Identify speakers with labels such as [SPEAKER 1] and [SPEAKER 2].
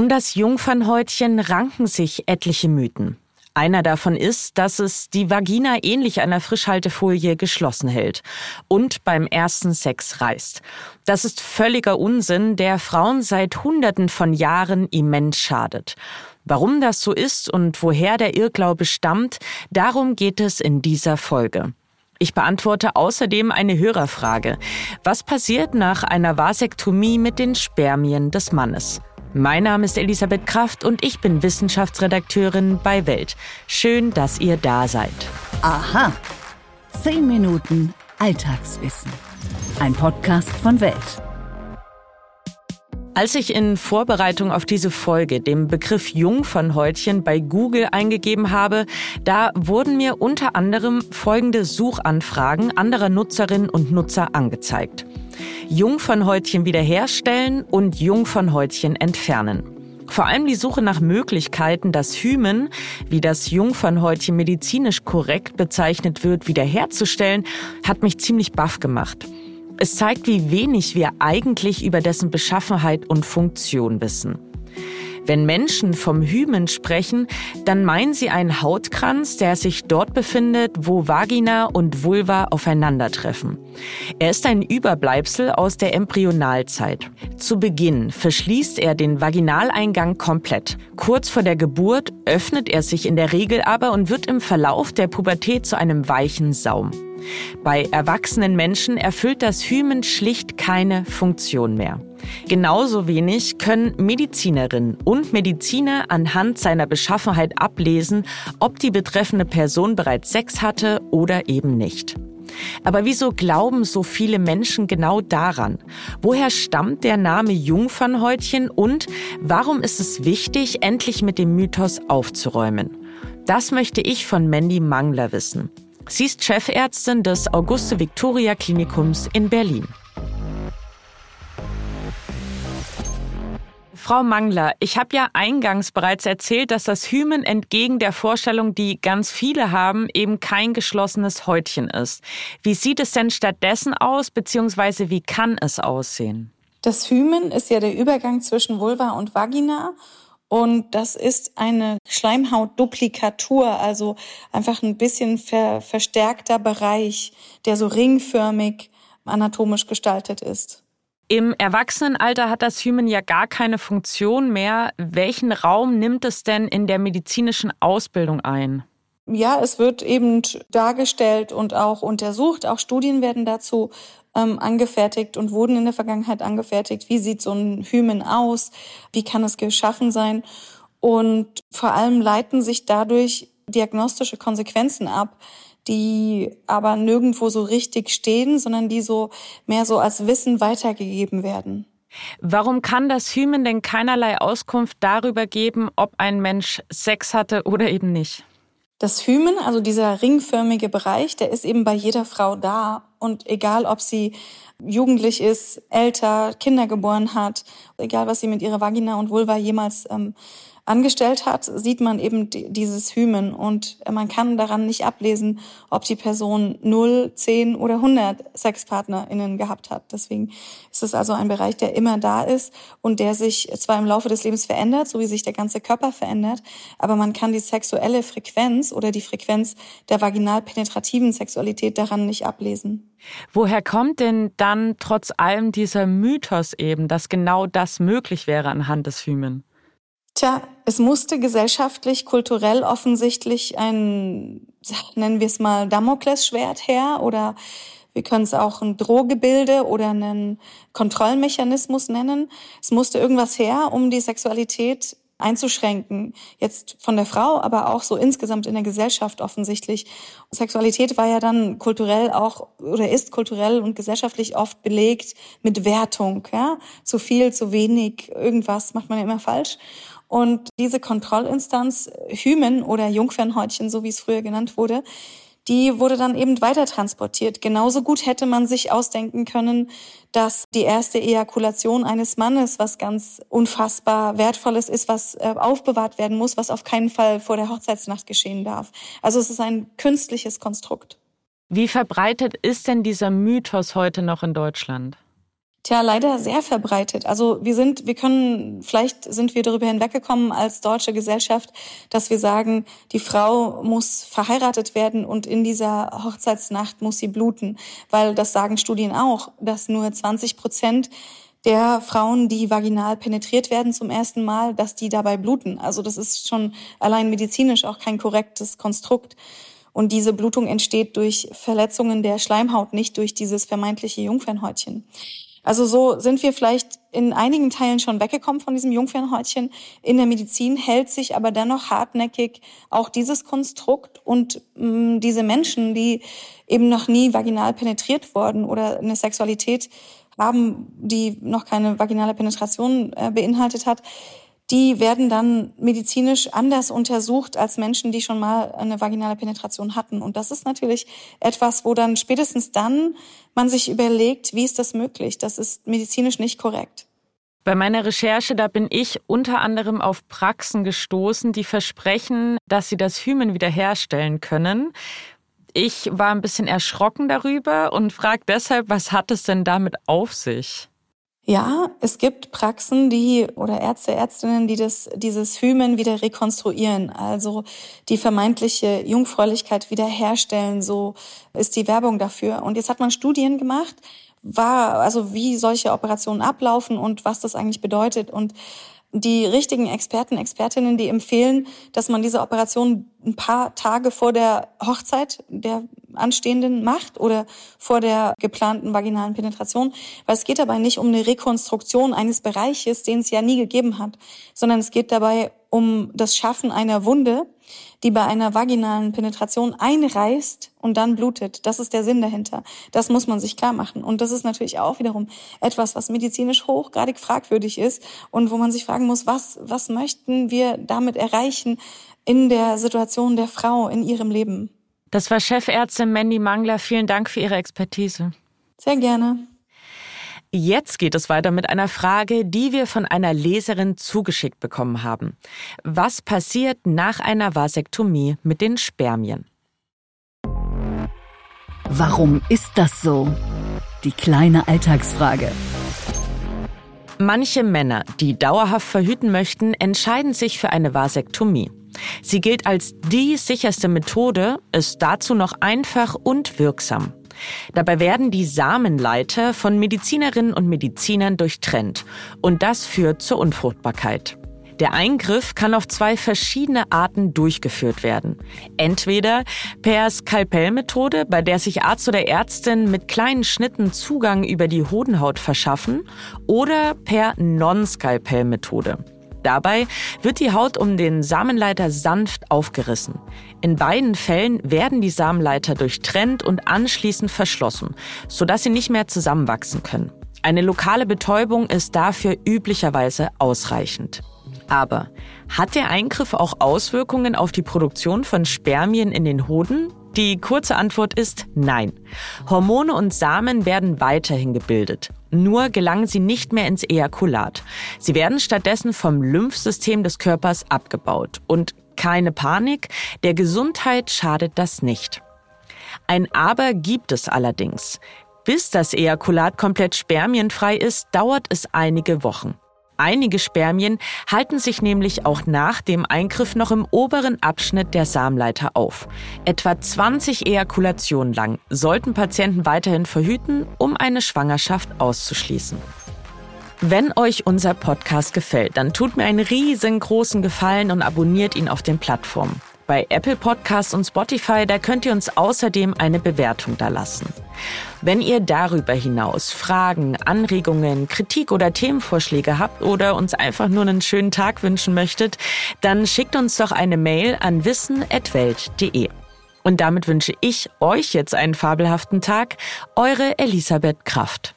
[SPEAKER 1] Um das Jungfernhäutchen ranken sich etliche Mythen. Einer davon ist, dass es die Vagina ähnlich einer Frischhaltefolie geschlossen hält und beim ersten Sex reißt. Das ist völliger Unsinn, der Frauen seit Hunderten von Jahren immens schadet. Warum das so ist und woher der Irrglaube stammt, darum geht es in dieser Folge. Ich beantworte außerdem eine Hörerfrage. Was passiert nach einer Vasektomie mit den Spermien des Mannes? Mein Name ist Elisabeth Kraft und ich bin Wissenschaftsredakteurin bei Welt. Schön, dass ihr da seid.
[SPEAKER 2] Aha. Zehn Minuten Alltagswissen. Ein Podcast von Welt.
[SPEAKER 1] Als ich in Vorbereitung auf diese Folge den Begriff Jungfernhäutchen bei Google eingegeben habe, da wurden mir unter anderem folgende Suchanfragen anderer Nutzerinnen und Nutzer angezeigt. Jungfernhäutchen wiederherstellen und Jungfernhäutchen entfernen. Vor allem die Suche nach Möglichkeiten, das Hymen, wie das Jungfernhäutchen medizinisch korrekt bezeichnet wird, wiederherzustellen, hat mich ziemlich baff gemacht. Es zeigt, wie wenig wir eigentlich über dessen Beschaffenheit und Funktion wissen. Wenn Menschen vom Hymen sprechen, dann meinen sie einen Hautkranz, der sich dort befindet, wo Vagina und Vulva aufeinandertreffen. Er ist ein Überbleibsel aus der Embryonalzeit. Zu Beginn verschließt er den Vaginaleingang komplett. Kurz vor der Geburt öffnet er sich in der Regel aber und wird im Verlauf der Pubertät zu einem weichen Saum. Bei erwachsenen Menschen erfüllt das Hymen schlicht keine Funktion mehr. Genauso wenig können Medizinerinnen und Mediziner anhand seiner Beschaffenheit ablesen, ob die betreffende Person bereits Sex hatte oder eben nicht. Aber wieso glauben so viele Menschen genau daran? Woher stammt der Name Jungfernhäutchen und warum ist es wichtig, endlich mit dem Mythos aufzuräumen? Das möchte ich von Mandy Mangler wissen. Sie ist Chefärztin des Auguste Victoria Klinikums in Berlin. Frau Mangler, ich habe ja eingangs bereits erzählt, dass das Hymen entgegen der Vorstellung, die ganz viele haben, eben kein geschlossenes Häutchen ist. Wie sieht es denn stattdessen aus, beziehungsweise wie kann es aussehen?
[SPEAKER 3] Das Hymen ist ja der Übergang zwischen Vulva und Vagina und das ist eine Schleimhautduplikatur, also einfach ein bisschen ver verstärkter Bereich, der so ringförmig anatomisch gestaltet ist.
[SPEAKER 1] Im Erwachsenenalter hat das Hymen ja gar keine Funktion mehr. Welchen Raum nimmt es denn in der medizinischen Ausbildung ein?
[SPEAKER 3] Ja, es wird eben dargestellt und auch untersucht. Auch Studien werden dazu ähm, angefertigt und wurden in der Vergangenheit angefertigt. Wie sieht so ein Hymen aus? Wie kann es geschaffen sein? Und vor allem leiten sich dadurch diagnostische Konsequenzen ab, die aber nirgendwo so richtig stehen, sondern die so mehr so als Wissen weitergegeben werden.
[SPEAKER 1] Warum kann das Hymen denn keinerlei Auskunft darüber geben, ob ein Mensch Sex hatte oder eben nicht?
[SPEAKER 3] Das Hymen, also dieser ringförmige Bereich, der ist eben bei jeder Frau da. Und egal, ob sie jugendlich ist, älter, Kinder geboren hat, egal, was sie mit ihrer Vagina und Vulva jemals ähm, angestellt hat, sieht man eben dieses Hymen und man kann daran nicht ablesen, ob die Person 0, 10 oder 100 SexpartnerInnen gehabt hat. Deswegen ist es also ein Bereich, der immer da ist und der sich zwar im Laufe des Lebens verändert, so wie sich der ganze Körper verändert, aber man kann die sexuelle Frequenz oder die Frequenz der vaginal penetrativen Sexualität daran nicht ablesen.
[SPEAKER 1] Woher kommt denn dann trotz allem dieser Mythos eben, dass genau das möglich wäre anhand des Hymen?
[SPEAKER 3] Tja, es musste gesellschaftlich, kulturell offensichtlich ein, nennen wir es mal, Damoklesschwert her oder wir können es auch ein Drohgebilde oder einen Kontrollmechanismus nennen. Es musste irgendwas her, um die Sexualität einzuschränken. Jetzt von der Frau, aber auch so insgesamt in der Gesellschaft offensichtlich. Sexualität war ja dann kulturell auch oder ist kulturell und gesellschaftlich oft belegt mit Wertung. Ja? Zu viel, zu wenig, irgendwas macht man ja immer falsch. Und diese Kontrollinstanz Hymen oder Jungfernhäutchen, so wie es früher genannt wurde, die wurde dann eben weiter transportiert. Genauso gut hätte man sich ausdenken können, dass die erste Ejakulation eines Mannes was ganz unfassbar Wertvolles ist, was äh, aufbewahrt werden muss, was auf keinen Fall vor der Hochzeitsnacht geschehen darf. Also es ist ein künstliches Konstrukt.
[SPEAKER 1] Wie verbreitet ist denn dieser Mythos heute noch in Deutschland?
[SPEAKER 3] Tja, leider sehr verbreitet. Also wir sind, wir können, vielleicht sind wir darüber hinweggekommen als deutsche Gesellschaft, dass wir sagen, die Frau muss verheiratet werden und in dieser Hochzeitsnacht muss sie bluten. Weil das sagen Studien auch, dass nur 20 Prozent der Frauen, die vaginal penetriert werden zum ersten Mal, dass die dabei bluten. Also das ist schon allein medizinisch auch kein korrektes Konstrukt. Und diese Blutung entsteht durch Verletzungen der Schleimhaut, nicht durch dieses vermeintliche Jungfernhäutchen. Also so sind wir vielleicht in einigen Teilen schon weggekommen von diesem Jungfernhäutchen. In der Medizin hält sich aber dennoch hartnäckig auch dieses Konstrukt und mh, mm, diese Menschen, die eben noch nie vaginal penetriert worden oder eine Sexualität haben, die noch keine vaginale Penetration äh, beinhaltet hat, die werden dann medizinisch anders untersucht als Menschen, die schon mal eine vaginale Penetration hatten. Und das ist natürlich etwas, wo dann spätestens dann man sich überlegt, wie ist das möglich? Das ist medizinisch nicht korrekt.
[SPEAKER 1] Bei meiner Recherche, da bin ich unter anderem auf Praxen gestoßen, die versprechen, dass sie das Hymen wiederherstellen können. Ich war ein bisschen erschrocken darüber und frage deshalb, was hat es denn damit auf sich?
[SPEAKER 3] Ja, es gibt Praxen, die oder Ärzte, Ärztinnen, die das, dieses Hymen wieder rekonstruieren, also die vermeintliche Jungfräulichkeit wiederherstellen. So ist die Werbung dafür. Und jetzt hat man Studien gemacht, war, also wie solche Operationen ablaufen und was das eigentlich bedeutet. Und die richtigen Experten, Expertinnen, die empfehlen, dass man diese Operation ein paar Tage vor der Hochzeit der anstehenden macht oder vor der geplanten vaginalen Penetration, weil es geht dabei nicht um eine Rekonstruktion eines Bereiches, den es ja nie gegeben hat, sondern es geht dabei um das Schaffen einer Wunde, die bei einer vaginalen Penetration einreißt und dann blutet. Das ist der Sinn dahinter. Das muss man sich klar machen. Und das ist natürlich auch wiederum etwas, was medizinisch hochgradig fragwürdig ist und wo man sich fragen muss, was, was möchten wir damit erreichen in der Situation der Frau in ihrem Leben?
[SPEAKER 1] Das war Chefärztin Mandy Mangler. Vielen Dank für Ihre Expertise.
[SPEAKER 3] Sehr gerne.
[SPEAKER 1] Jetzt geht es weiter mit einer Frage, die wir von einer Leserin zugeschickt bekommen haben. Was passiert nach einer Vasektomie mit den Spermien?
[SPEAKER 2] Warum ist das so? Die kleine Alltagsfrage.
[SPEAKER 1] Manche Männer, die dauerhaft verhüten möchten, entscheiden sich für eine Vasektomie. Sie gilt als die sicherste Methode, ist dazu noch einfach und wirksam. Dabei werden die Samenleiter von Medizinerinnen und Medizinern durchtrennt und das führt zur Unfruchtbarkeit. Der Eingriff kann auf zwei verschiedene Arten durchgeführt werden. Entweder per Skalpellmethode, bei der sich Arzt oder Ärztin mit kleinen Schnitten Zugang über die Hodenhaut verschaffen, oder per Non-Skalpellmethode. Dabei wird die Haut um den Samenleiter sanft aufgerissen. In beiden Fällen werden die Samenleiter durchtrennt und anschließend verschlossen, sodass sie nicht mehr zusammenwachsen können. Eine lokale Betäubung ist dafür üblicherweise ausreichend. Aber hat der Eingriff auch Auswirkungen auf die Produktion von Spermien in den Hoden? Die kurze Antwort ist nein. Hormone und Samen werden weiterhin gebildet. Nur gelangen sie nicht mehr ins Ejakulat. Sie werden stattdessen vom Lymphsystem des Körpers abgebaut. Und keine Panik, der Gesundheit schadet das nicht. Ein Aber gibt es allerdings. Bis das Ejakulat komplett spermienfrei ist, dauert es einige Wochen. Einige Spermien halten sich nämlich auch nach dem Eingriff noch im oberen Abschnitt der Samenleiter auf. Etwa 20 Ejakulationen lang sollten Patienten weiterhin verhüten, um eine Schwangerschaft auszuschließen. Wenn euch unser Podcast gefällt, dann tut mir einen riesengroßen Gefallen und abonniert ihn auf den Plattformen. Bei Apple Podcasts und Spotify, da könnt ihr uns außerdem eine Bewertung da lassen. Wenn ihr darüber hinaus Fragen, Anregungen, Kritik oder Themenvorschläge habt oder uns einfach nur einen schönen Tag wünschen möchtet, dann schickt uns doch eine Mail an wissen.welt.de. Und damit wünsche ich euch jetzt einen fabelhaften Tag. Eure Elisabeth Kraft.